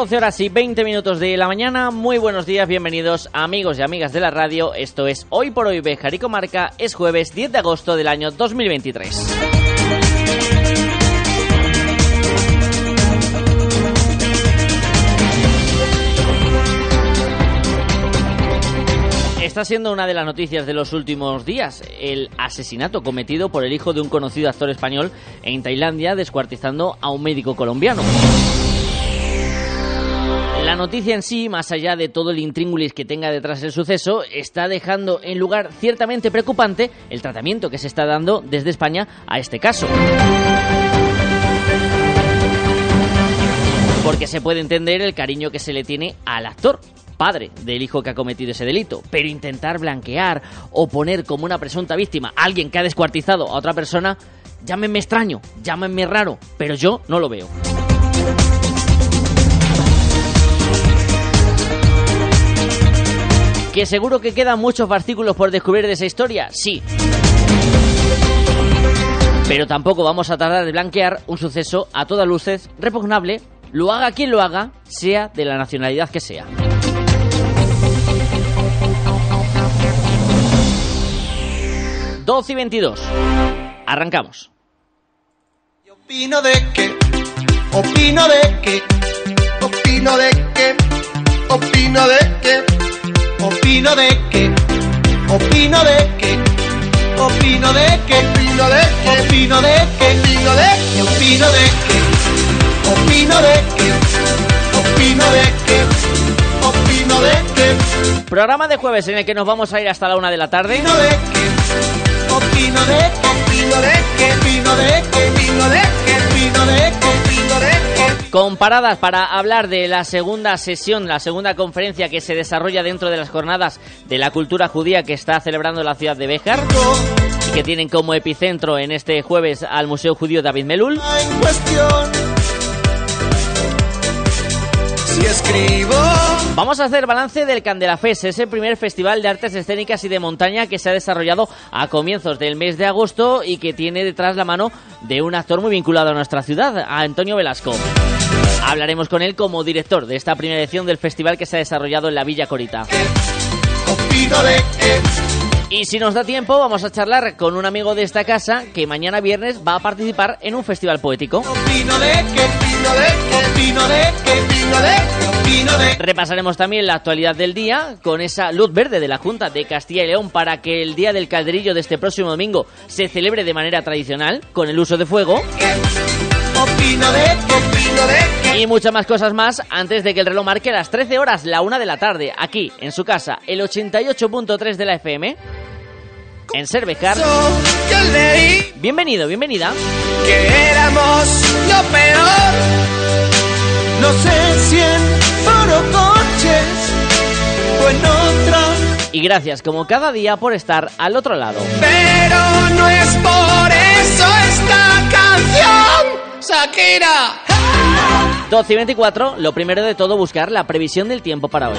12 horas y 20 minutos de la mañana. Muy buenos días, bienvenidos amigos y amigas de la radio. Esto es Hoy por Hoy Bejar y Comarca. Es jueves 10 de agosto del año 2023. Está siendo una de las noticias de los últimos días, el asesinato cometido por el hijo de un conocido actor español en Tailandia descuartizando a un médico colombiano. La noticia en sí, más allá de todo el intríngulis que tenga detrás el suceso, está dejando en lugar ciertamente preocupante el tratamiento que se está dando desde España a este caso. Porque se puede entender el cariño que se le tiene al actor, padre del hijo que ha cometido ese delito, pero intentar blanquear o poner como una presunta víctima a alguien que ha descuartizado a otra persona, llámenme extraño, llámenme raro, pero yo no lo veo. ¿Que seguro que quedan muchos fascículos por descubrir de esa historia? Sí. Pero tampoco vamos a tardar de blanquear un suceso a todas luces repugnable, lo haga quien lo haga, sea de la nacionalidad que sea. ...12 y 22. Arrancamos. Opino de que, opino de que, opino de que, opino de que Opino de que, opino de que, opino de que, opino de que, opino de que, opino de que, opino de que, opino de que, opino de que, opino de que. Programa de jueves en el que nos vamos a ir hasta la una de la tarde. Opino de que, opino de que, opino de que, opino de que, opino de que, opino de que, opino de que comparadas para hablar de la segunda sesión, la segunda conferencia que se desarrolla dentro de las jornadas de la cultura judía que está celebrando la ciudad de Béjar y que tienen como epicentro en este jueves al Museo Judío David Melul. Vamos a hacer balance del Candelafes, ese primer festival de artes escénicas y de montaña que se ha desarrollado a comienzos del mes de agosto y que tiene detrás la mano de un actor muy vinculado a nuestra ciudad, a Antonio Velasco. Hablaremos con él como director de esta primera edición del festival que se ha desarrollado en la Villa Corita. Y si nos da tiempo, vamos a charlar con un amigo de esta casa que mañana viernes va a participar en un festival poético. Repasaremos también la actualidad del día con esa luz verde de la Junta de Castilla y León para que el Día del Calderillo de este próximo domingo se celebre de manera tradicional con el uso de fuego. Y muchas más cosas más antes de que el reloj marque las 13 horas, la una de la tarde, aquí en su casa, el 88.3 de la FM, en Cervejar. Bienvenido, bienvenida. Que éramos lo peor. No sé si en coches o en otra. Y gracias como cada día por estar al otro lado. Pero no es por eso esta canción. Shakira. 12 y 24, lo primero de todo buscar la previsión del tiempo para hoy.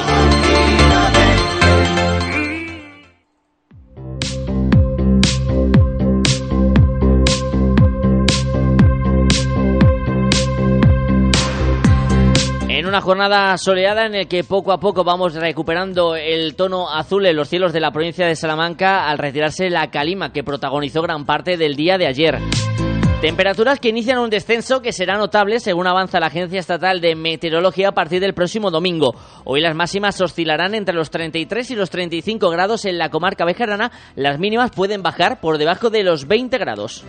En una jornada soleada en el que poco a poco vamos recuperando el tono azul en los cielos de la provincia de Salamanca al retirarse la calima que protagonizó gran parte del día de ayer. Temperaturas que inician un descenso que será notable según avanza la Agencia Estatal de Meteorología a partir del próximo domingo. Hoy las máximas oscilarán entre los 33 y los 35 grados en la comarca bejarana. Las mínimas pueden bajar por debajo de los 20 grados.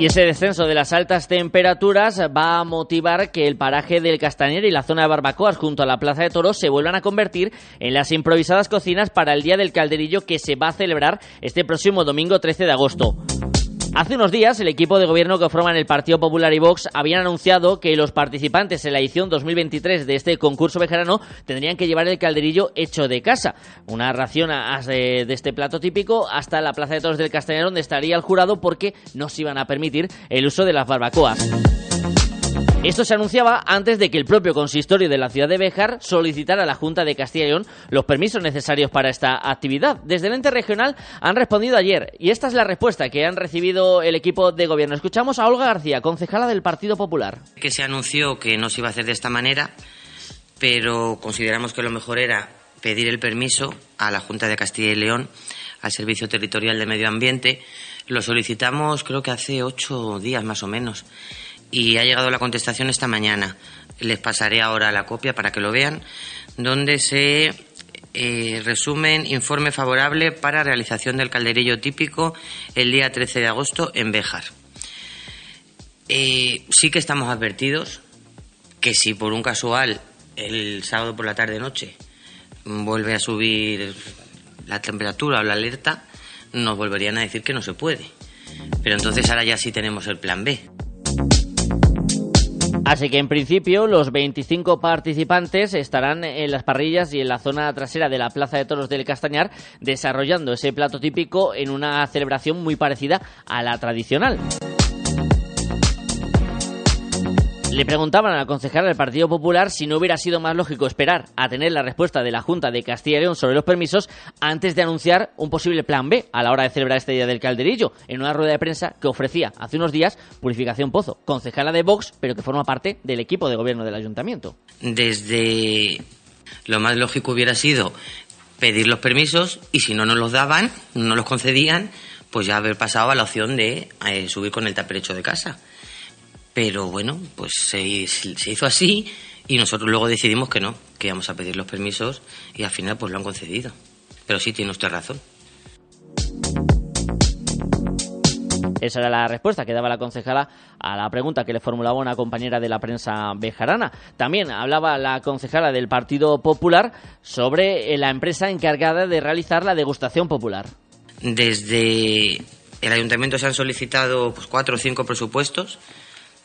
Y ese descenso de las altas temperaturas va a motivar que el paraje del Castañer y la zona de barbacoas junto a la Plaza de Toros se vuelvan a convertir en las improvisadas cocinas para el Día del Calderillo que se va a celebrar este próximo domingo 13 de agosto. Hace unos días, el equipo de gobierno que forman el Partido Popular y Vox habían anunciado que los participantes en la edición 2023 de este concurso vejerano tendrían que llevar el calderillo hecho de casa. Una ración de este plato típico hasta la Plaza de Toros del Castellar, donde estaría el jurado porque no se iban a permitir el uso de las barbacoas. Esto se anunciaba antes de que el propio consistorio de la ciudad de Béjar solicitara a la Junta de Castilla y León los permisos necesarios para esta actividad. Desde el ente regional han respondido ayer y esta es la respuesta que han recibido el equipo de gobierno. Escuchamos a Olga García, concejala del Partido Popular. Que se anunció que no se iba a hacer de esta manera, pero consideramos que lo mejor era pedir el permiso a la Junta de Castilla y León, al Servicio Territorial de Medio Ambiente. Lo solicitamos creo que hace ocho días más o menos y ha llegado la contestación esta mañana. Les pasaré ahora la copia para que lo vean, donde se eh, resumen informe favorable para realización del calderillo típico el día 13 de agosto en Béjar. Eh, sí que estamos advertidos que si por un casual el sábado por la tarde-noche vuelve a subir la temperatura o la alerta, nos volverían a decir que no se puede. Pero entonces ahora ya sí tenemos el plan B. Así que en principio los 25 participantes estarán en las parrillas y en la zona trasera de la Plaza de Toros del Castañar desarrollando ese plato típico en una celebración muy parecida a la tradicional. Le preguntaban a la concejala del Partido Popular si no hubiera sido más lógico esperar a tener la respuesta de la Junta de Castilla y León sobre los permisos antes de anunciar un posible plan B a la hora de celebrar este Día del Calderillo, en una rueda de prensa que ofrecía hace unos días Purificación Pozo, concejala de Vox, pero que forma parte del equipo de gobierno del ayuntamiento. Desde lo más lógico hubiera sido pedir los permisos y si no nos los daban, no los concedían, pues ya haber pasado a la opción de eh, subir con el taperecho de casa pero bueno, pues se, hizo así y nosotros luego decidimos que no, que íbamos a pedir los permisos y al final pues lo han concedido. Pero sí, tiene usted razón. Esa era la respuesta que daba la concejala a la pregunta que le formulaba una compañera de la prensa bejarana. También hablaba la concejala del Partido Popular sobre la empresa encargada de realizar la degustación popular. Desde el ayuntamiento se han solicitado pues, cuatro o cinco presupuestos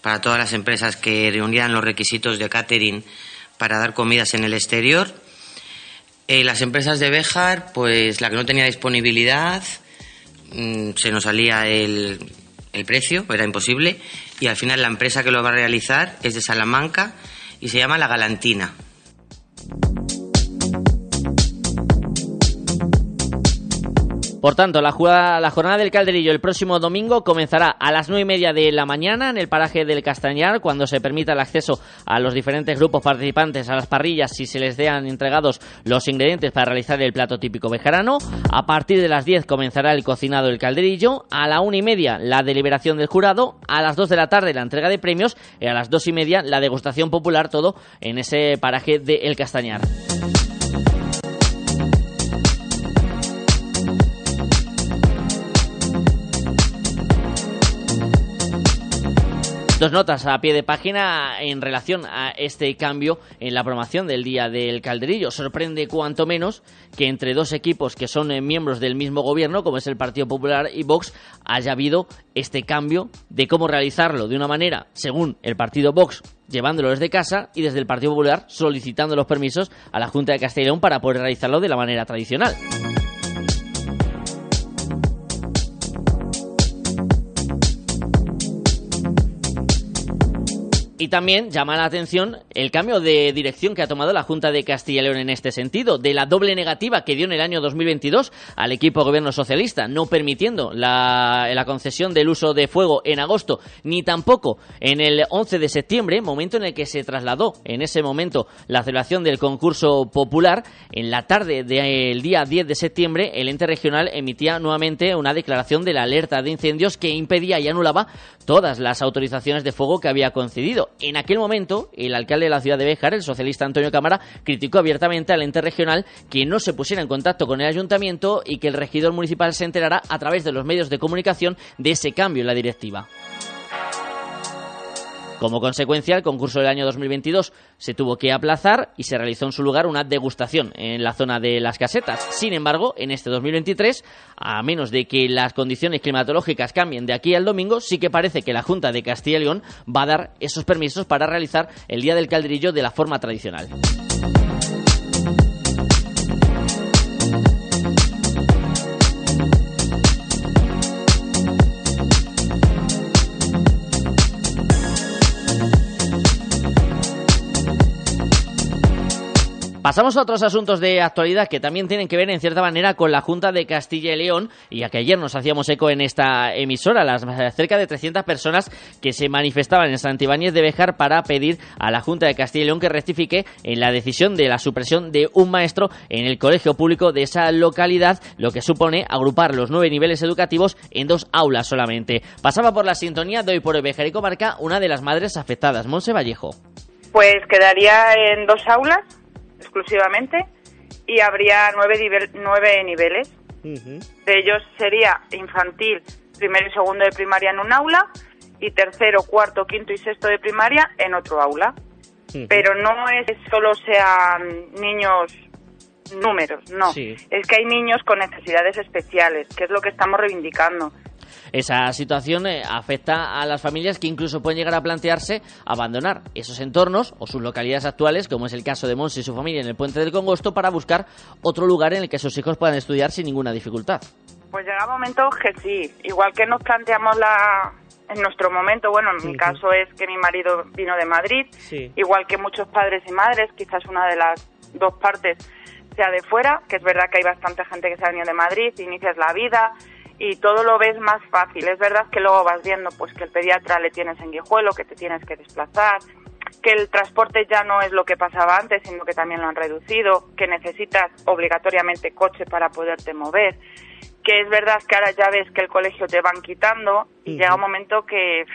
para todas las empresas que reunían los requisitos de catering para dar comidas en el exterior. Eh, las empresas de Béjar, pues la que no tenía disponibilidad, mm, se nos salía el, el precio, era imposible, y al final la empresa que lo va a realizar es de Salamanca y se llama La Galantina. Por tanto, la, jornada del Calderillo el próximo domingo comenzará a las nueve y media de la mañana en el paraje del Castañar, cuando se permita el acceso a los diferentes grupos participantes a las parrillas si se les dean entregados los ingredientes para realizar el plato típico bejarano. A partir de las 10 comenzará el cocinado del Calderillo, a la una y media la deliberación del jurado, a las 2 de la tarde la entrega de premios y a las dos y media la degustación popular, todo en ese paraje del El Castañar. Dos notas a pie de página en relación a este cambio en la promoción del Día del Calderillo. Sorprende cuanto menos que entre dos equipos que son eh, miembros del mismo gobierno, como es el Partido Popular y Vox, haya habido este cambio de cómo realizarlo de una manera, según el Partido Vox, llevándolo desde casa y desde el Partido Popular solicitando los permisos a la Junta de León para poder realizarlo de la manera tradicional. Y también llama la atención el cambio de dirección que ha tomado la Junta de Castilla y León en este sentido, de la doble negativa que dio en el año 2022 al equipo gobierno socialista, no permitiendo la, la concesión del uso de fuego en agosto, ni tampoco en el 11 de septiembre, momento en el que se trasladó en ese momento la celebración del concurso popular. En la tarde del día 10 de septiembre, el ente regional emitía nuevamente una declaración de la alerta de incendios que impedía y anulaba todas las autorizaciones de fuego que había concedido. En aquel momento, el alcalde de la ciudad de Béjar, el socialista Antonio Cámara, criticó abiertamente al ente regional que no se pusiera en contacto con el ayuntamiento y que el regidor municipal se enterara a través de los medios de comunicación de ese cambio en la directiva. Como consecuencia, el concurso del año 2022 se tuvo que aplazar y se realizó en su lugar una degustación en la zona de las casetas. Sin embargo, en este 2023, a menos de que las condiciones climatológicas cambien de aquí al domingo, sí que parece que la Junta de Castilla y León va a dar esos permisos para realizar el Día del Calderillo de la forma tradicional. Pasamos a otros asuntos de actualidad que también tienen que ver en cierta manera con la Junta de Castilla y León y a que ayer nos hacíamos eco en esta emisora, las cerca de 300 personas que se manifestaban en Santibáñez de Bejar para pedir a la Junta de Castilla y León que rectifique en la decisión de la supresión de un maestro en el colegio público de esa localidad, lo que supone agrupar los nueve niveles educativos en dos aulas solamente. Pasaba por la sintonía de hoy por Bejar y Comarca una de las madres afectadas, Monse Vallejo. Pues quedaría en dos aulas exclusivamente y habría nueve, nueve niveles. De ellos sería infantil, primero y segundo de primaria en un aula y tercero, cuarto, quinto y sexto de primaria en otro aula. Pero no es que solo sean niños números, no. Es que hay niños con necesidades especiales, que es lo que estamos reivindicando. Esa situación eh, afecta a las familias que incluso pueden llegar a plantearse abandonar esos entornos o sus localidades actuales, como es el caso de Monse y su familia en el Puente del Congosto, para buscar otro lugar en el que sus hijos puedan estudiar sin ninguna dificultad. Pues llega un momento que sí, igual que nos planteamos la, en nuestro momento, bueno, en mi caso es que mi marido vino de Madrid, igual que muchos padres y madres, quizás una de las dos partes sea de fuera, que es verdad que hay bastante gente que se ha venido de Madrid, inicias la vida, y todo lo ves más fácil. Es verdad que luego vas viendo pues que el pediatra le tienes en Guijuelo, que te tienes que desplazar, que el transporte ya no es lo que pasaba antes, sino que también lo han reducido, que necesitas obligatoriamente coche para poderte mover, que es verdad que ahora ya ves que el colegio te van quitando y llega un momento que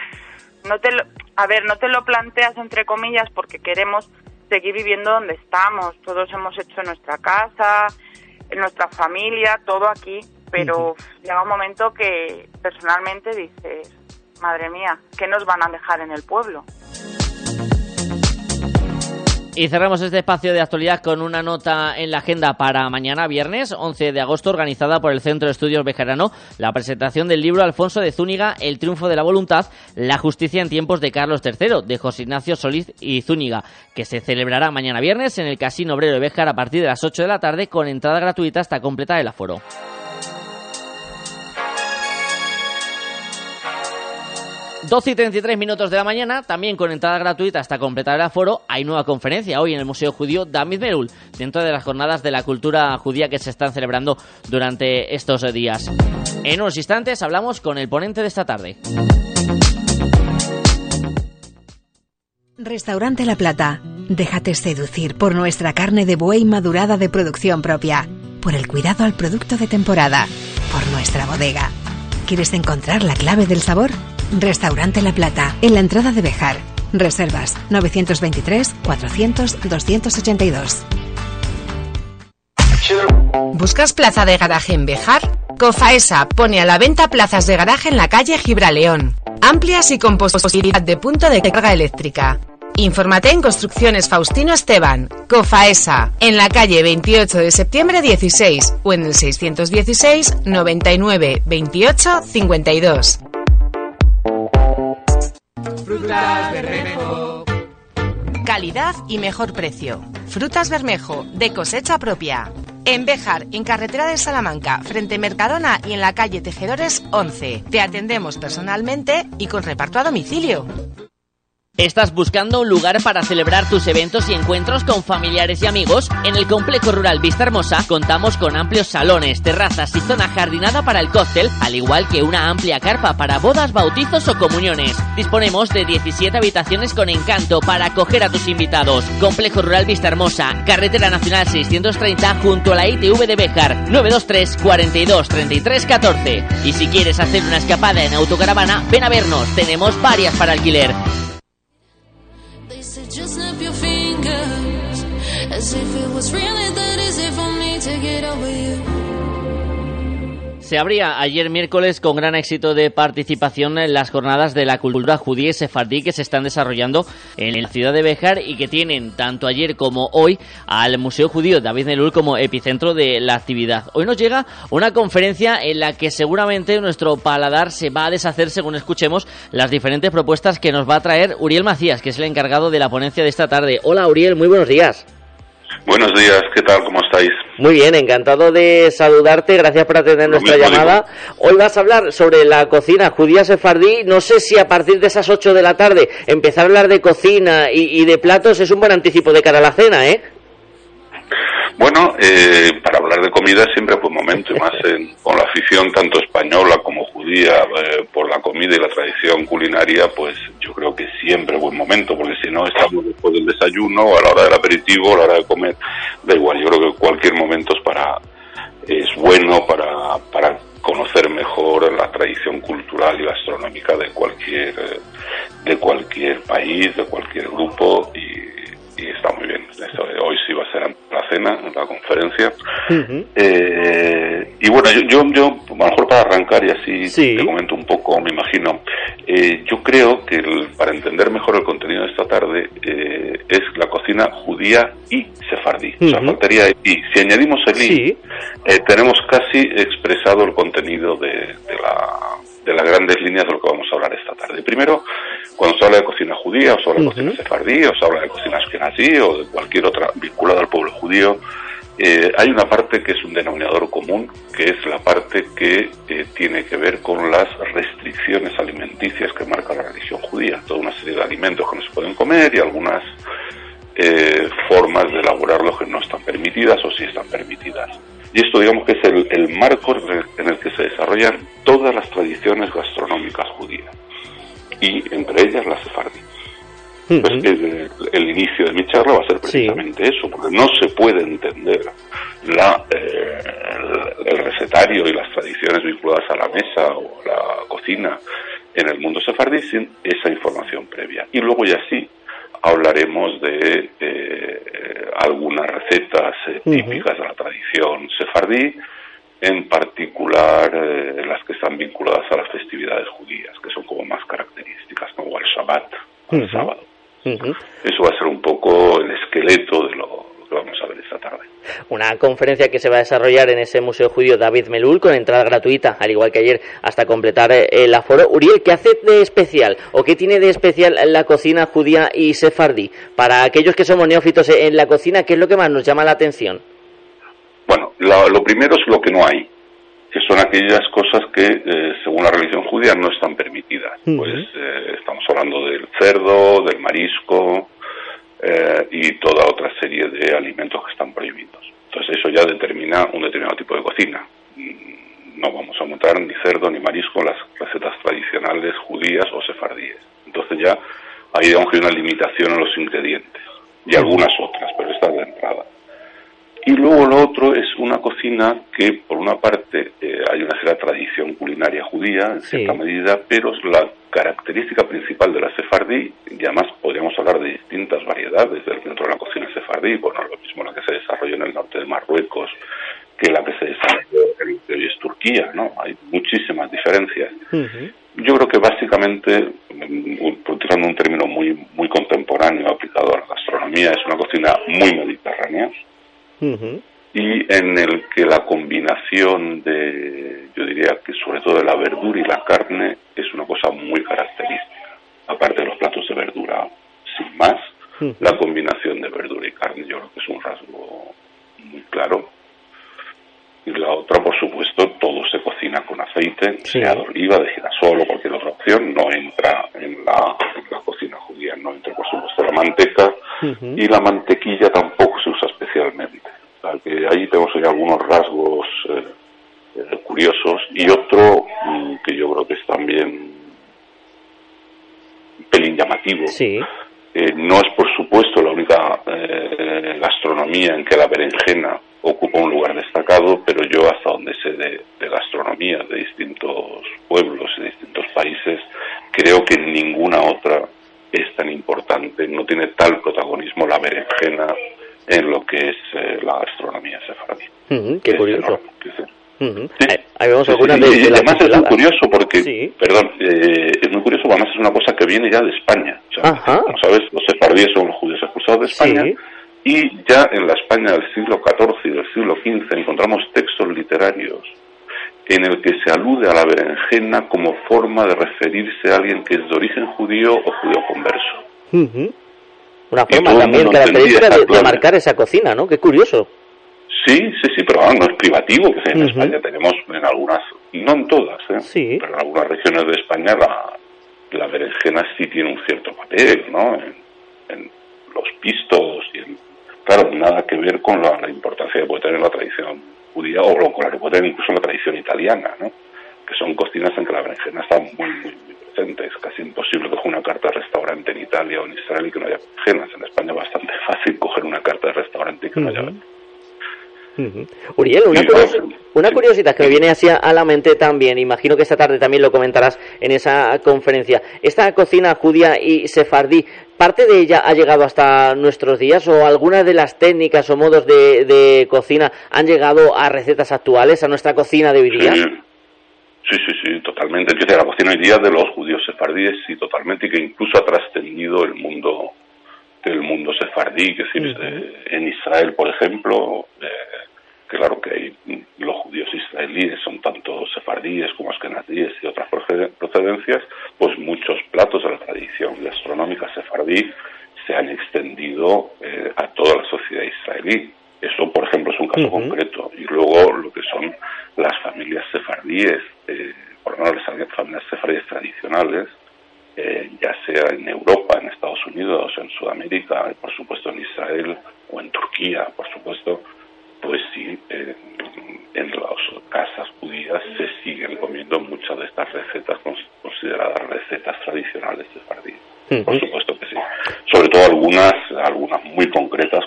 no te lo, a ver, no te lo planteas entre comillas porque queremos seguir viviendo donde estamos. Todos hemos hecho nuestra casa, en nuestra familia, todo aquí pero llega un momento que personalmente dices, madre mía, ¿qué nos van a dejar en el pueblo? Y cerramos este espacio de actualidad con una nota en la agenda para mañana, viernes 11 de agosto, organizada por el Centro de Estudios Bejarano, la presentación del libro Alfonso de Zúñiga, El triunfo de la voluntad, la justicia en tiempos de Carlos III, de José Ignacio Solís y Zúñiga, que se celebrará mañana viernes en el Casino Obrero de Bejar a partir de las 8 de la tarde con entrada gratuita hasta completar el aforo. 12 y 33 minutos de la mañana, también con entrada gratuita hasta completar el aforo, hay nueva conferencia hoy en el Museo Judío David Merul, dentro de las jornadas de la cultura judía que se están celebrando durante estos días. En unos instantes hablamos con el ponente de esta tarde. Restaurante La Plata. Déjate seducir por nuestra carne de buey madurada de producción propia, por el cuidado al producto de temporada, por nuestra bodega. ¿Quieres encontrar la clave del sabor? Restaurante La Plata, en la entrada de Bejar. Reservas 923 400 282. ¿Buscas plaza de garaje en Bejar? Cofaesa pone a la venta plazas de garaje en la calle Gibraleón. Amplias y con posibilidad de punto de carga eléctrica. Infórmate en Construcciones Faustino Esteban, Cofaesa, en la calle 28 de septiembre 16 o en el 616 99 28 52. Frutas Bermejo. Calidad y mejor precio. Frutas Bermejo, de cosecha propia. En Béjar, en carretera de Salamanca, frente Mercadona y en la calle Tejedores 11. Te atendemos personalmente y con reparto a domicilio. ¿Estás buscando un lugar para celebrar tus eventos y encuentros con familiares y amigos? En el Complejo Rural Vista Hermosa contamos con amplios salones, terrazas y zona jardinada para el cóctel, al igual que una amplia carpa para bodas, bautizos o comuniones. Disponemos de 17 habitaciones con encanto para acoger a tus invitados. Complejo Rural Vista Hermosa, Carretera Nacional 630 junto a la ITV de Béjar, 923 42 33 14. Y si quieres hacer una escapada en autocaravana, ven a vernos, tenemos varias para alquiler. Se abría ayer miércoles con gran éxito de participación en las jornadas de la cultura judía y sefardí que se están desarrollando en la ciudad de Bejar y que tienen tanto ayer como hoy al Museo Judío David Nelul como epicentro de la actividad. Hoy nos llega una conferencia en la que seguramente nuestro paladar se va a deshacer según escuchemos las diferentes propuestas que nos va a traer Uriel Macías, que es el encargado de la ponencia de esta tarde. Hola Uriel, muy buenos días. Buenos días, ¿qué tal? ¿Cómo estáis? Muy bien, encantado de saludarte, gracias por atender nuestra llamada. Hoy vas a hablar sobre la cocina judía sefardí. No sé si a partir de esas 8 de la tarde empezar a hablar de cocina y, y de platos es un buen anticipo de cara a la cena, ¿eh? Bueno, eh, para hablar de comida siempre fue un momento, y más con la afición tanto española como judía eh, por la comida y la tradición culinaria, pues yo creo que siempre buen momento, porque si no estamos después del desayuno, a la hora del aperitivo, a la hora de comer, da igual, yo creo que cualquier momento es para es bueno para, para conocer mejor la tradición cultural y gastronómica de cualquier de cualquier país, de cualquier grupo y y está muy bien. hoy sí va a ser la cena, la conferencia. eh, y bueno, yo, yo, yo, a lo mejor para arrancar y así te comento un poco, me imagino, eh, yo creo que para entender mejor el contenido de esta tarde eh, es la cocina judía y sefardí. O sea, faltaría y si añadimos el i, eh, tenemos casi expresado el contenido de, de la de las grandes líneas de lo que vamos a hablar esta tarde. Primero, cuando se habla de cocina judía, o se habla de cocina sefardí, o se habla de cocina ashkenazí, o de cualquier otra vinculada al pueblo judío, eh, hay una parte que es un denominador común, que es la parte que eh, tiene que ver con las restricciones alimenticias que marca la religión judía. Toda una serie de alimentos que no se pueden comer y algunas eh, formas de elaborarlos que no están permitidas o sí están permitidas. Y esto digamos que es el, marco en el, que se desarrollan todas las tradiciones gastronómicas judías, y entre ellas la sefardí. Pues el, inicio de mi charla va a ser precisamente eso, porque no se puede entender la, eh, el, recetario y las tradiciones vinculadas a la mesa o a la cocina en el mundo sefardí sin esa información previa. Y luego ya sí, hablaremos de eh, algunas recetas eh, típicas de la tradición sefardí, en particular eh, las que están vinculadas a las festividades judías, que son como más características, como el Shabbat, el sábado. Eso va a ser un poco el esqueleto de lo, vamos a ver esta tarde. Una conferencia que se va a desarrollar en ese Museo Judío David Melul con entrada gratuita, al igual que ayer, hasta completar eh, el aforo. Uriel, ¿qué hace de especial o qué tiene de especial la cocina judía y sefardí? Para aquellos que somos neófitos en la cocina, ¿qué es lo que más nos llama la atención? Bueno, lo, primero es lo que no hay, que son aquellas cosas que, eh, según la religión judía, no están permitidas. Pues eh, estamos hablando del cerdo, del marisco, eh, y toda otra serie de alimentos que están prohibidos. Entonces eso ya determina un determinado tipo de cocina. No vamos a montar ni cerdo ni marisco las recetas tradicionales judías o sefardíes. Entonces ya hay una limitación en los ingredientes y algunas otras, pero esta es de entrada. Y luego lo otro es una cocina que, por una parte, eh, hay una cierta tradición culinaria judía, en cierta medida, pero la característica principal de la sefardí, y además podríamos hablar de distintas variedades dentro de la cocina sefardí, bueno, lo mismo la que se desarrolla en el norte de Marruecos que la que se desarrolla en lo que hoy es Turquía, ¿no? Hay muchísimas diferencias. Yo creo que básicamente, utilizando un término muy, muy contemporáneo aplicado a la gastronomía, es una cocina muy mediterránea, y en el que la combinación de, yo diría que sobre todo de la verdura y la carne es una cosa muy característica, aparte de los platos de verdura, sin más, la combinación de verdura y carne yo creo que es un rasgo muy claro. Y la otra, por supuesto, todo se cocina con aceite, sea de oliva, de girasol o cualquier otra opción, no entra en la, cocina judía, no entra, por supuesto, la manteca, y la mantequilla tampoco se usa especialmente. Que ahí tenemos ahí algunos rasgos eh, eh, curiosos y otro mm, que yo creo que es también un pelín llamativo. Eh, no es, por supuesto, la única gastronomía en que la berenjena ocupa un lugar destacado, pero yo hasta donde sé de, de gastronomía de distintos pueblos y distintos países, creo que ninguna otra es tan importante, no tiene tal protagonismo la berenjena en lo que es eh, la gastronomía sefardí. qué curioso. Ahí vemos algunas de, y además es muy curioso porque, perdón, eh, es muy curioso, además es una cosa que viene ya de España. Como sabes, los sefardíes son los judíos expulsados de España. Y ya en la España del siglo XIV y del siglo XV encontramos textos literarios en el que se alude a la berenjena como forma de referirse a alguien que es de origen judío o judío converso. Una forma también característica de, marcar esa cocina, ¿no? Qué curioso. Sí, sí, sí, pero no es privativo, que en España tenemos en algunas, no en todas, ¿eh? pero en algunas regiones de España la, la berenjena sí tiene un cierto papel, ¿no? En, los pistos y en, claro, nada que ver con la, importancia que puede tener la tradición judía o con la que puede tener incluso la tradición italiana, ¿no? Que son cocinas en que la berenjena está muy, muy, Es casi imposible coger una carta de restaurante en Italia o en Israel y que no haya berenjenas. En España es bastante fácil coger una carta de restaurante y que no haya Uriel, una, curiosidad que me viene así a la mente también, imagino que esta tarde también lo comentarás en esa conferencia. Esta cocina judía y sefardí, ¿parte de ella ha llegado hasta nuestros días o algunas de las técnicas o modos de, cocina han llegado a recetas actuales, a nuestra cocina de hoy día? Sí, sí, sí, totalmente. Que la cocina hoy día de los judíos sefardíes, sí, totalmente, y que incluso ha trascendido el mundo del mundo sefardí, que es en Israel, por ejemplo, eh, claro que hay, los judíos israelíes son tanto sefardíes como askenazíes y otras procedencias, pues muchos platos de la tradición gastronómica sefardí se han extendido eh, a toda la sociedad israelí. Eso, por ejemplo, es un caso concreto. Y luego lo que son las familias sefardíes, eh, por lo menos las familias sefardíes tradicionales, eh, ya sea en Europa, en Estados Unidos, en Sudamérica, por supuesto en Israel o en Turquía, por supuesto, pues sí, en las casas judías se siguen comiendo muchas de estas recetas consideradas recetas tradicionales Uh Por supuesto que sí. Sobre todo algunas, algunas muy concretas.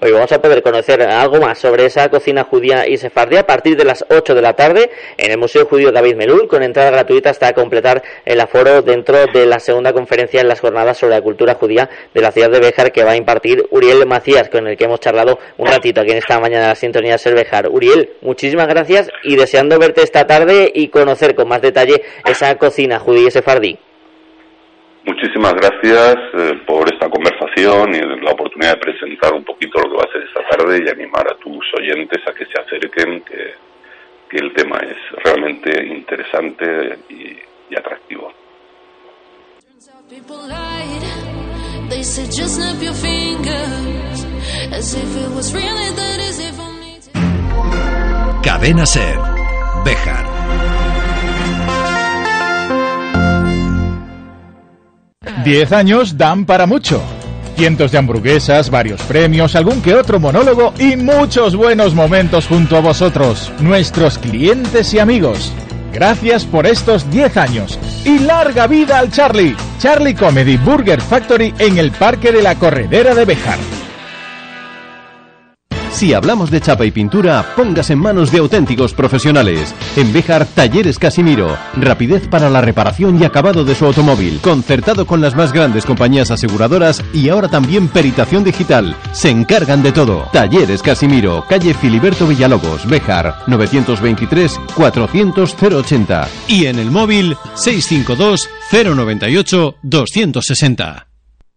Hoy vamos a poder conocer algo más sobre esa cocina judía y sefardí a partir de las 8 de la tarde en el Museo Judío David Melul, con entrada gratuita hasta completar el aforo dentro de la segunda conferencia en las jornadas sobre la cultura judía de la ciudad de Béjar que va a impartir Uriel Macías, con el que hemos charlado un ratito aquí en esta mañana de la sintonía Ser Béjar. Uriel, muchísimas gracias y deseando verte esta tarde y conocer con más detalle esa cocina judía y sefardí. Muchísimas gracias eh, por esta conversación y la oportunidad de presentar un poquito lo que va a ser esta tarde y animar a tus oyentes a que se acerquen, que, el tema es realmente interesante y, y atractivo. Cadena Ser, Bejar. Diez años dan para mucho. Cientos de hamburguesas, varios premios, algún que otro monólogo y muchos buenos momentos junto a vosotros, nuestros clientes y amigos. Gracias por estos 10 años y larga vida al Charlie. Charlie Comedy Burger Factory en el Parque de la Corredera de Bejar. Si hablamos de chapa y pintura, pongas en manos de auténticos profesionales. En Bejar, Talleres Casimiro. Rapidez para la reparación y acabado de su automóvil. Concertado con las más grandes compañías aseguradoras y ahora también peritación digital. Se encargan de todo. Talleres Casimiro, calle Filiberto Villalobos, Bejar, 923 400 080. Y en el móvil 652 098 260.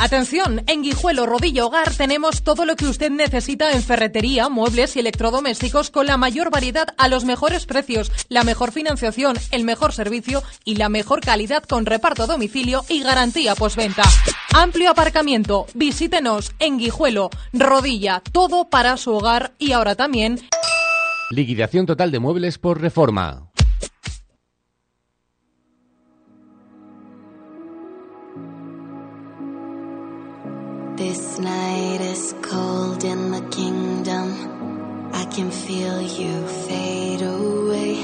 Atención, en Guijuelo Rodillo Hogar tenemos todo lo que usted necesita en ferretería, muebles y electrodomésticos con la mayor variedad a los mejores precios, la mejor financiación, el mejor servicio y la mejor calidad con reparto a domicilio y garantía postventa. Amplio aparcamiento, visítenos en Guijuelo, Rodilla, todo para su hogar y ahora también Liquidación total de muebles por reforma. This night is cold in the kingdom. I can feel you fade away.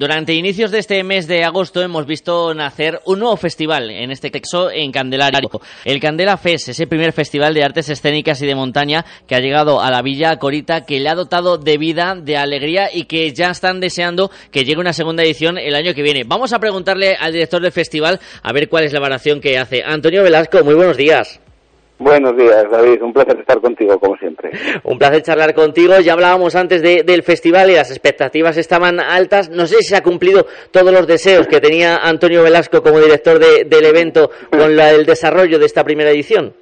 Durante inicios de este mes de agosto hemos visto nacer un nuevo festival, en este caso en Candelario. El Candela Fest, ese primer festival de artes escénicas y de montaña que ha llegado a la Villa Corita, que le ha dotado de vida, de alegría y que ya están deseando que llegue una segunda edición el año que viene. Vamos a preguntarle al director del festival a ver cuál es la valoración que hace. Antonio Velasco, muy buenos días. Buenos días, David. Un placer estar contigo, como siempre. Un placer charlar contigo. Ya hablábamos antes del festival y las expectativas estaban altas. No sé si se ha cumplido todos los deseos que tenía Antonio Velasco como director del evento con el desarrollo de esta primera edición.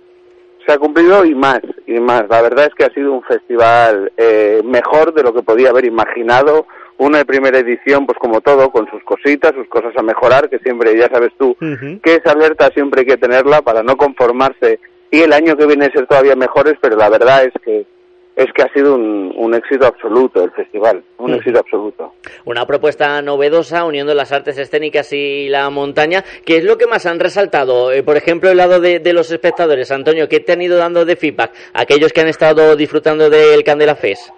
Se ha cumplido y más, y más. La verdad es que ha sido un festival eh, mejor de lo que podía haber imaginado. Una de primera edición, pues como todo, con sus cositas, sus cosas a mejorar, que siempre, ya sabes tú, que esa alerta siempre hay que tenerla para no conformarse y el año que viene ser todavía mejores, pero la verdad es que es que ha sido un, éxito absoluto el festival, un éxito absoluto. Una propuesta novedosa uniendo las artes escénicas y la montaña, ¿qué es lo que más han resaltado? Eh, por ejemplo, el lado de, los espectadores, Antonio, ¿qué te han ido dando de feedback aquellos que han estado disfrutando del Candela Fest?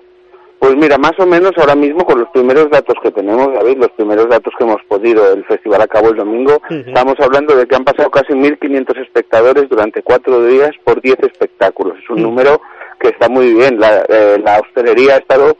Pues mira, más o menos ahora mismo con los primeros datos que tenemos, David, los primeros datos que hemos podido, el festival acabó el domingo, estamos hablando de que han pasado casi 1.500 espectadores durante cuatro días por 10 espectáculos. Es un número que está muy bien. La, eh, la hostelería ha estado,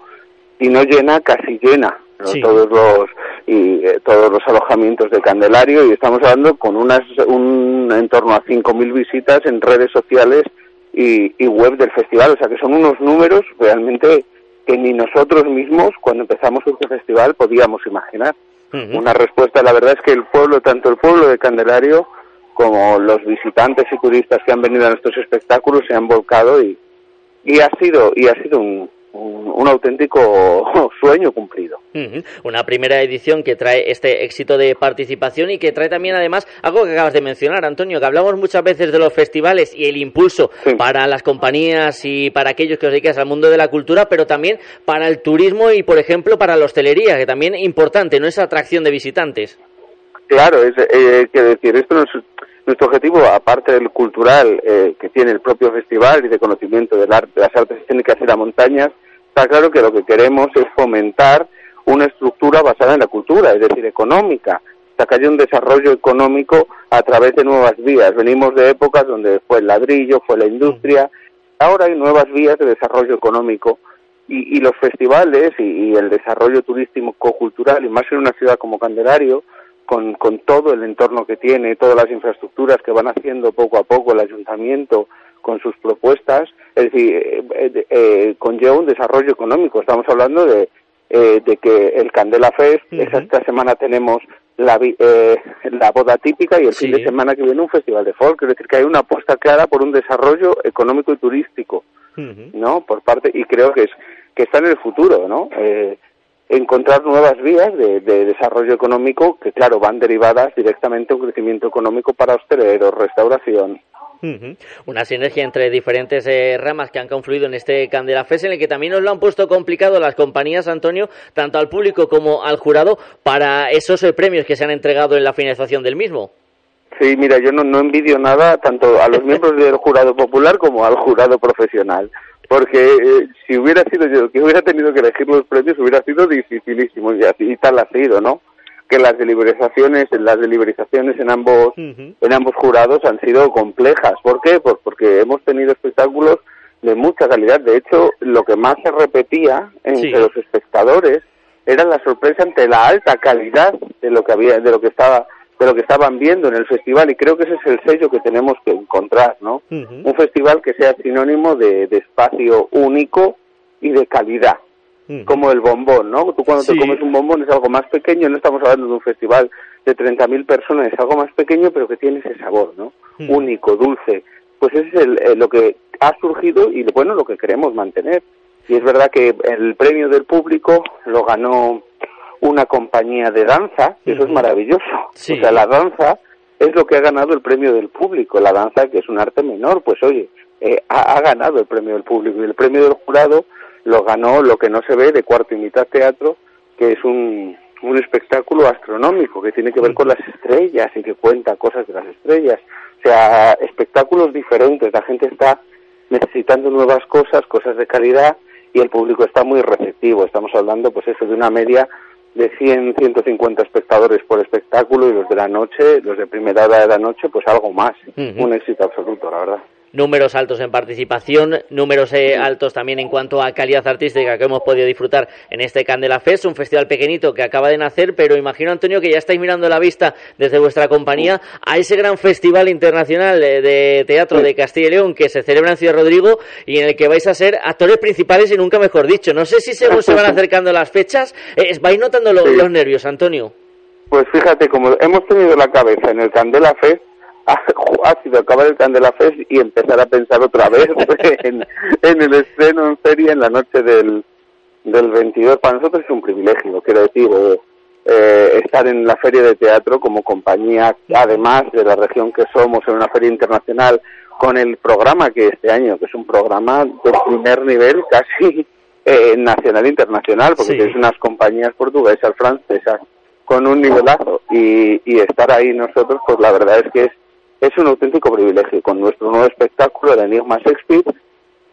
y no llena, casi llena. todos los y eh, todos los alojamientos de Candelario y estamos hablando con unas un en torno a 5.000 visitas en redes sociales y, y web del festival, o sea que son unos números realmente que ni nosotros mismos, cuando empezamos este festival, podíamos imaginar. Una respuesta, la verdad es que el pueblo, tanto el pueblo de Candelario como los visitantes y turistas que han venido a nuestros espectáculos se han volcado y, y ha sido y ha sido un, un, auténtico sueño cumplido. Una primera edición que trae este éxito de participación y que trae también además algo que acabas de mencionar, Antonio, que hablamos muchas veces de los festivales y el impulso para las compañías y para aquellos que os dedicáis al mundo de la cultura, pero también para el turismo y, por ejemplo, para la hostelería, que también es importante, ¿no? Esa atracción de visitantes. Claro, es eh, que decir, esto no es nuestro objetivo, aparte del cultural eh, que tiene el propio festival y de conocimiento del arte, de las artes escénicas y las montañas, está claro que lo que queremos es fomentar una estructura basada en la cultura, es decir, económica, que haya un desarrollo económico a través de nuevas vías. Venimos de épocas donde fue el ladrillo, fue la industria, ahora hay nuevas vías de desarrollo económico y, los festivales y, y, el desarrollo turístico cultural, y más en una ciudad como Candelario, con, con todo el entorno que tiene, todas las infraestructuras que van haciendo poco a poco el ayuntamiento con sus propuestas, es decir, eh, eh, eh conlleva un desarrollo económico. Estamos hablando de, eh, de que el Candela Fest, esta semana tenemos la, la boda típica y el fin de semana que viene un festival de folk, es decir, que hay una apuesta clara por un desarrollo económico y turístico, ¿no? Por parte, y creo que es que está en el futuro, ¿no? Eh, encontrar nuevas vías de, desarrollo económico que, claro, van derivadas directamente a un crecimiento económico para hosteleros, restauración. Una sinergia entre diferentes eh, ramas que han confluido en este Candela Fest, en el que también nos lo han puesto complicado las compañías, Antonio, tanto al público como al jurado, para esos eh, premios que se han entregado en la finalización del mismo. Sí, mira, yo no, no envidio nada tanto a los miembros del jurado popular como al jurado profesional porque eh, si hubiera sido yo que hubiera tenido que elegir los premios hubiera sido dificilísimo y así tal ha sido, ¿no? Que las deliberaciones, las deliberaciones en ambos en ambos jurados han sido complejas. ¿Por qué? Pues porque hemos tenido espectáculos de mucha calidad. De hecho, lo que más se repetía entre los espectadores era la sorpresa ante la alta calidad de lo que había, de lo que estaba de lo que estaban viendo en el festival y creo que ese es el sello que tenemos que encontrar, ¿no? Un festival que sea sinónimo de, espacio único y de calidad, como el bombón, ¿no? Tú cuando te comes un bombón es algo más pequeño, no estamos hablando de un festival de 30.000 personas, es algo más pequeño pero que tiene ese sabor, ¿no? Único, dulce. Pues ese es eh, lo que ha surgido y bueno, lo que queremos mantener. Y es verdad que el premio del público lo ganó una compañía de danza, eso es maravilloso. O sea, la danza es lo que ha ganado el premio del público. La danza, que es un arte menor, pues oye, eh, ha, ganado el premio del público. Y el premio del jurado lo ganó lo que no se ve de cuarto y mitad teatro, que es un, un espectáculo astronómico que tiene que ver con las estrellas y que cuenta cosas de las estrellas. O sea, espectáculos diferentes. La gente está necesitando nuevas cosas, cosas de calidad y el público está muy receptivo. Estamos hablando, pues eso, de una media de 100, 150 espectadores por espectáculo y los de la noche, los de primera hora de la noche, pues algo más. Un éxito absoluto, la verdad números altos en participación, números eh, altos también en cuanto a calidad artística que hemos podido disfrutar en este Candela Fest, un festival pequeñito que acaba de nacer, pero imagino, Antonio, que ya estáis mirando la vista desde vuestra compañía a ese gran festival internacional de teatro de Castilla y León que se celebra en Ciudad Rodrigo y en el que vais a ser actores principales y nunca mejor dicho. No sé si según se van acercando las fechas, eh, ¿vais notando los nervios, Antonio? Pues fíjate, como hemos tenido la cabeza en el Candela Fest, ha sido acabar el Candela Fest y empezar a pensar otra vez en, el estreno en serie en la noche del, del 22. Para nosotros es un privilegio, quiero decir, eh, eh, estar en la feria de teatro como compañía, además de la región que somos, en una feria internacional, con el programa que este año, que es un programa de primer nivel, casi eh, nacional e internacional, porque es unas compañías portuguesas, francesas, con un nivelazo, y, y estar ahí nosotros, pues la verdad es que es es un auténtico privilegio. Con nuestro nuevo espectáculo, el Enigma Shakespeare,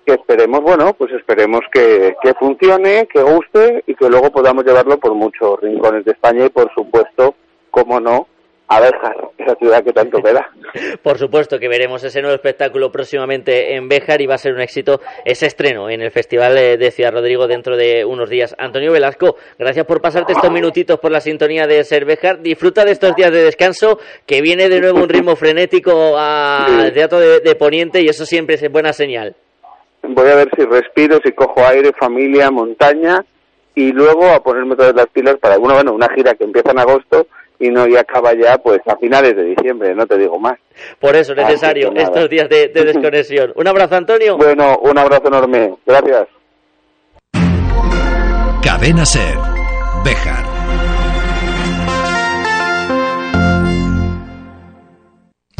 que esperemos, bueno, pues esperemos que, que funcione, que guste y que luego podamos llevarlo por muchos rincones de España y, por supuesto, como no, a Béjar, esa ciudad que tanto queda. Por supuesto que veremos ese nuevo espectáculo próximamente en Béjar y va a ser un éxito ese estreno en el Festival de Ciudad Rodrigo dentro de unos días. Antonio Velasco, gracias por pasarte estos minutitos por la sintonía de Ser Béjar. Disfruta de estos días de descanso, que viene de nuevo un ritmo frenético al Teatro de, Poniente y eso siempre es buena señal. Voy a ver si respiro, si cojo aire, familia, montaña y luego a ponerme todas las pilas para bueno, bueno, una gira que empieza en agosto y no y acaba ya pues a finales de diciembre, no te digo más. Por eso es necesario estos días de, de desconexión. un abrazo, Antonio. Bueno, un abrazo enorme. Gracias. Cadena Ser, Bejar.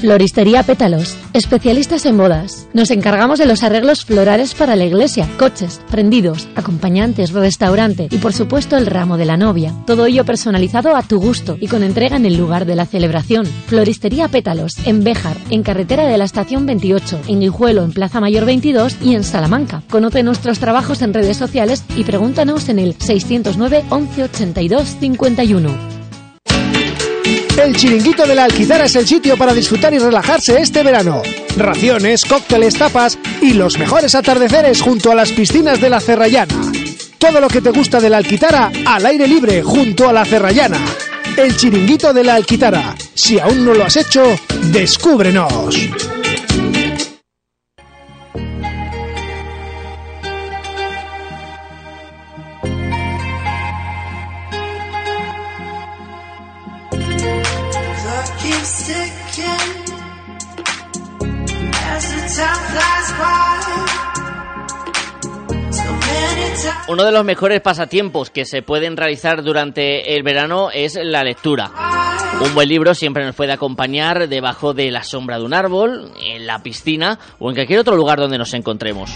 Floristería Pétalos, especialistas en bodas. Nos encargamos de los arreglos florales para la iglesia, coches, prendidos, acompañantes, restaurante y por supuesto el ramo de la novia. Todo ello personalizado a tu gusto y con entrega en el lugar de la celebración. Floristería Pétalos, en Béjar, en carretera de la estación 28, en Guijuelo, en Plaza Mayor 22 y en Salamanca. Conoce nuestros trabajos en redes sociales y pregúntanos en el 609 11 82 51. El chiringuito de la Alquitara es el sitio para disfrutar y relajarse este verano. Raciones, cócteles, tapas y los mejores atardeceres junto a las piscinas de la Cerrallana. Todo lo que te gusta de la Alquitara al aire libre junto a la Cerrallana. El chiringuito de la Alquitara. Si aún no lo has hecho, descúbrenos. Uno de los mejores pasatiempos que se pueden realizar durante el verano es la lectura. Un buen libro siempre nos puede acompañar debajo de la sombra de un árbol, en la piscina o en cualquier otro lugar donde nos encontremos.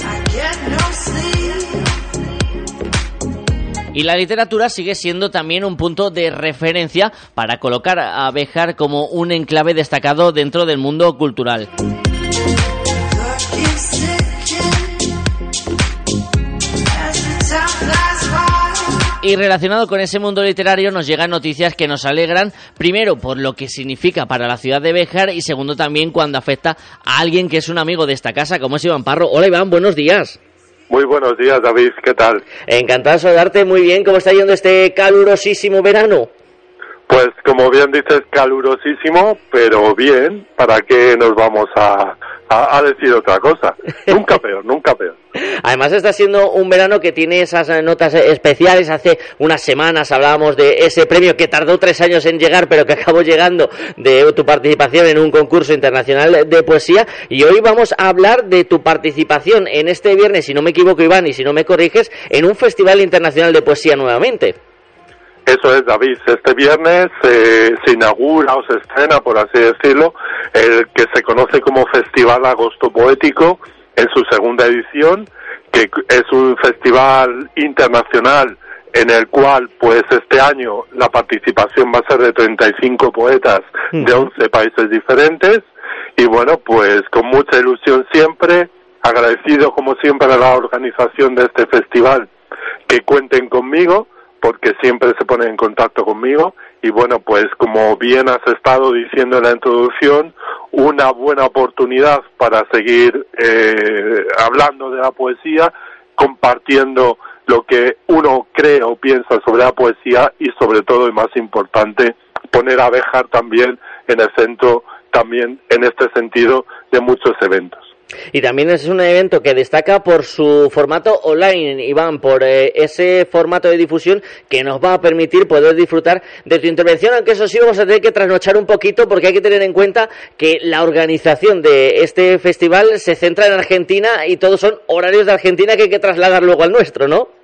Y la literatura sigue siendo también un punto de referencia para colocar a Bejar como un enclave destacado dentro del mundo cultural. Y relacionado con ese mundo literario nos llegan noticias que nos alegran, primero por lo que significa para la ciudad de Béjar y segundo también cuando afecta a alguien que es un amigo de esta casa, como es Iván Parro. Hola Iván, buenos días. Muy buenos días David, ¿qué tal? Encantado de saludarte, muy bien, ¿cómo está yendo este calurosísimo verano? Pues como bien dices, calurosísimo, pero bien, ¿para qué nos vamos a, a decir otra cosa? Nunca peor, nunca peor. Además está siendo un verano que tiene esas notas especiales. Hace unas semanas hablábamos de ese premio que tardó tres años en llegar, pero que acabó llegando de tu participación en un concurso internacional de poesía. Y hoy vamos a hablar de tu participación en este viernes, si no me equivoco Iván, y si no me corriges, en un festival internacional de poesía nuevamente. Eso es, David. Este viernes eh, se inaugura o se estrena, por así decirlo, el que se conoce como Festival Agosto Poético en su segunda edición, que es un festival internacional en el cual, pues este año la participación va a ser de 35 poetas de 11 países diferentes. Y bueno, pues con mucha ilusión siempre, agradecido como siempre a la organización de este festival que cuenten conmigo porque siempre se ponen en contacto conmigo y bueno, pues como bien has estado diciendo en la introducción, una buena oportunidad para seguir eh, hablando de la poesía, compartiendo lo que uno cree o piensa sobre la poesía y sobre todo y más importante, poner a Bejar también en el centro, también en este sentido, de muchos eventos. Y también es un evento que destaca por su formato online, Iván, por eh, ese formato de difusión que nos va a permitir poder disfrutar de tu intervención, aunque eso sí vamos a tener que trasnochar un poquito porque hay que tener en cuenta que la organización de este festival se centra en Argentina y todos son horarios de Argentina que hay que trasladar luego al nuestro, ¿no?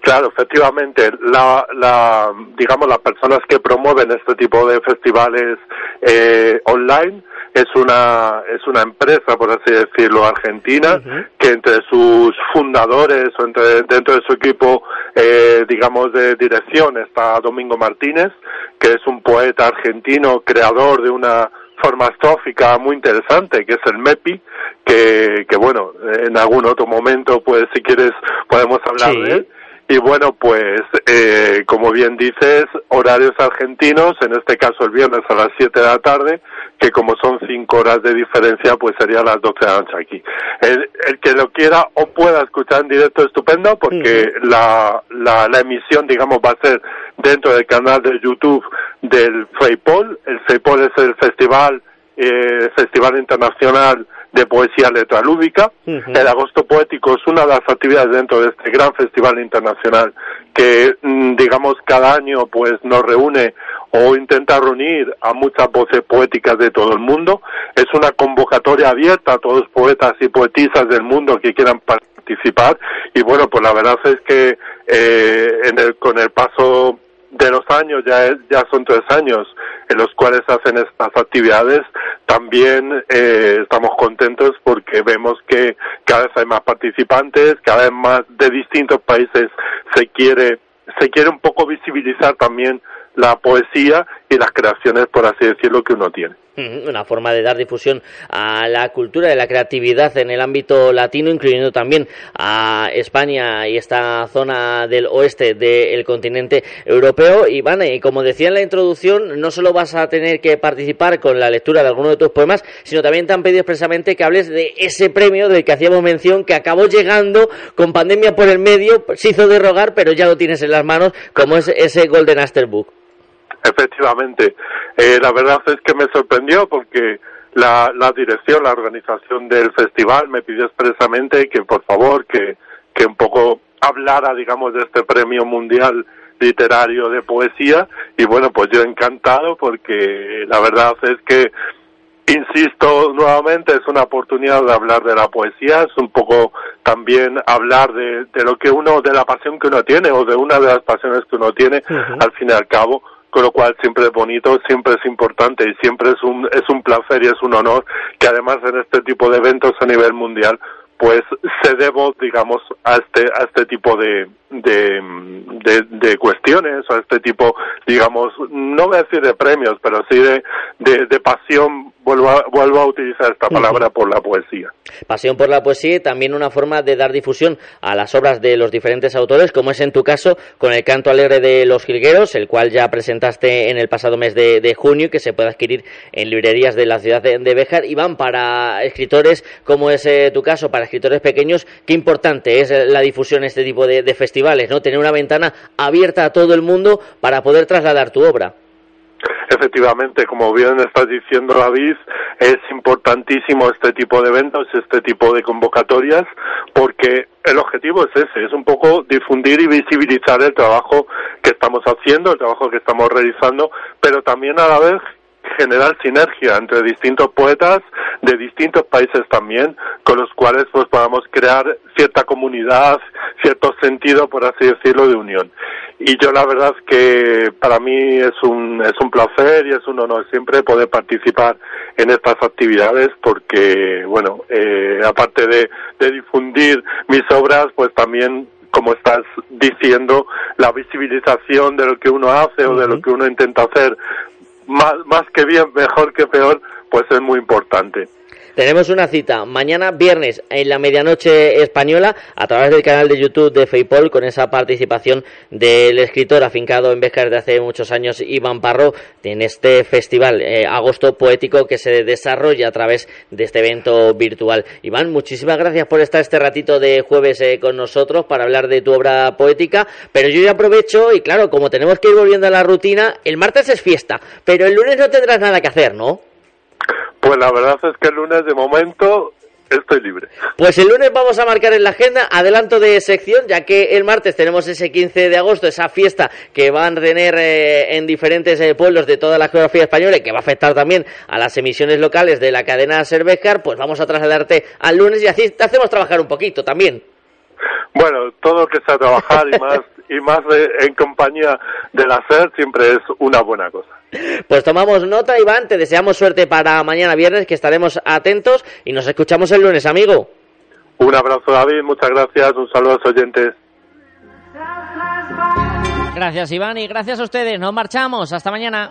Claro, efectivamente, la, digamos las personas que promueven este tipo de festivales eh, online es una es una empresa por así decirlo argentina que entre sus fundadores o entre dentro de su equipo eh, digamos de dirección está Domingo Martínez que es un poeta argentino creador de una forma estrófica muy interesante que es el MEPI que, que bueno en algún otro momento pues si quieres podemos hablar de él y bueno, pues eh, como bien dices, horarios argentinos, en este caso el viernes a las 7 de la tarde, que como son 5 horas de diferencia, pues sería las 12 de la noche aquí. El, que lo quiera o pueda escuchar en directo, estupendo, porque la, la, la, emisión, digamos, va a ser dentro del canal de YouTube del FEIPOL. El FEIPOL es el festival, eh, festival internacional de poesía letralúdica. El agosto poético es una de las actividades dentro de este gran festival internacional que, mm, digamos, cada año pues nos reúne o intenta reunir a muchas voces poéticas de todo el mundo. Es una convocatoria abierta a todos los poetas y poetisas del mundo que quieran participar y bueno, pues la verdad es que eh, en el, con el paso de los años, ya, ya son tres años en los cuales hacen estas actividades, también eh, estamos contentos porque vemos que cada vez hay más participantes, cada vez más de distintos países se quiere, se quiere un poco visibilizar también la poesía y las creaciones, por así decirlo, que uno tiene. Una forma de dar difusión a la cultura y la creatividad en el ámbito latino, incluyendo también a España y esta zona del oeste del continente europeo. Y como decía en la introducción, no solo vas a tener que participar con la lectura de alguno de tus poemas, sino también te han pedido expresamente que hables de ese premio del que hacíamos mención, que acabó llegando con pandemia por el medio, se hizo de rogar, pero ya lo tienes en las manos, como es ese Golden Aster Book. Efectivamente, eh, la verdad es que me sorprendió porque la, la dirección, la organización del festival me pidió expresamente que por favor que, que un poco hablara, digamos, de este premio mundial literario de poesía. Y bueno, pues yo encantado porque la verdad es que Insisto nuevamente, es una oportunidad de hablar de la poesía, es un poco también hablar de, de, lo que uno, de la pasión que uno tiene o de una de las pasiones que uno tiene, al fin y al cabo, con lo cual siempre es bonito, siempre es importante y siempre es un, es un placer y es un honor que además en este tipo de eventos a nivel mundial pues se debo, digamos, a este, a este tipo de, de, de, cuestiones, a este tipo, digamos, no voy a decir de premios, pero sí de, de, pasión, vuelvo a, vuelvo a utilizar esta palabra por la poesía. Pasión por la poesía y también una forma de dar difusión a las obras de los diferentes autores, como es en tu caso con el canto alegre de los jilgueros, el cual ya presentaste en el pasado mes de, de junio, que se puede adquirir en librerías de la ciudad de, de Béjar, y van para escritores, como es eh, tu caso, para escritores pequeños, qué importante es la difusión en este tipo de, festivales, ¿no? Tener una ventana abierta a todo el mundo para poder trasladar tu obra. Efectivamente, como bien estás diciendo, David, es importantísimo este tipo de eventos, este tipo de convocatorias, porque el objetivo es ese, es un poco difundir y visibilizar el trabajo que estamos haciendo, el trabajo que estamos realizando, pero también a la vez generar sinergia entre distintos poetas de distintos países también, con los cuales pues podamos crear cierta comunidad, cierto sentido, por así decirlo, de unión. Y yo la verdad es que para mí es un, es un placer y es un honor siempre poder participar en estas actividades porque, bueno, eh, aparte de, de difundir mis obras, pues también como estás diciendo, la visibilización de lo que uno hace o de lo que uno intenta hacer más, más que bien, mejor que peor, pues es muy importante. Tenemos una cita mañana viernes en la medianoche española a través del canal de YouTube de Feipol con esa participación del escritor afincado en Béjar de hace muchos años Iván Parro en este festival eh, agosto poético que se desarrolla a través de este evento virtual. Iván, muchísimas gracias por estar este ratito de jueves eh, con nosotros para hablar de tu obra poética, pero yo ya aprovecho y claro, como tenemos que ir volviendo a la rutina, el martes es fiesta, pero el lunes no tendrás nada que hacer, ¿no? Pues la verdad es que el lunes de momento estoy libre. Pues el lunes vamos a marcar en la agenda adelanto de sección, ya que el martes tenemos ese 15 de agosto, esa fiesta que van a tener eh, en diferentes eh, pueblos de toda la geografía española y que va a afectar también a las emisiones locales de la cadena Cervejar, pues vamos a trasladarte al lunes y así te hacemos trabajar un poquito también. Bueno, todo que sea trabajar y más y más en compañía del hacer siempre es una buena cosa. Pues tomamos nota, Iván, te deseamos suerte para mañana viernes, que estaremos atentos y nos escuchamos el lunes, amigo. Un abrazo, David, muchas gracias, un saludo a los oyentes. Gracias, Iván, y gracias a ustedes. Nos marchamos. Hasta mañana.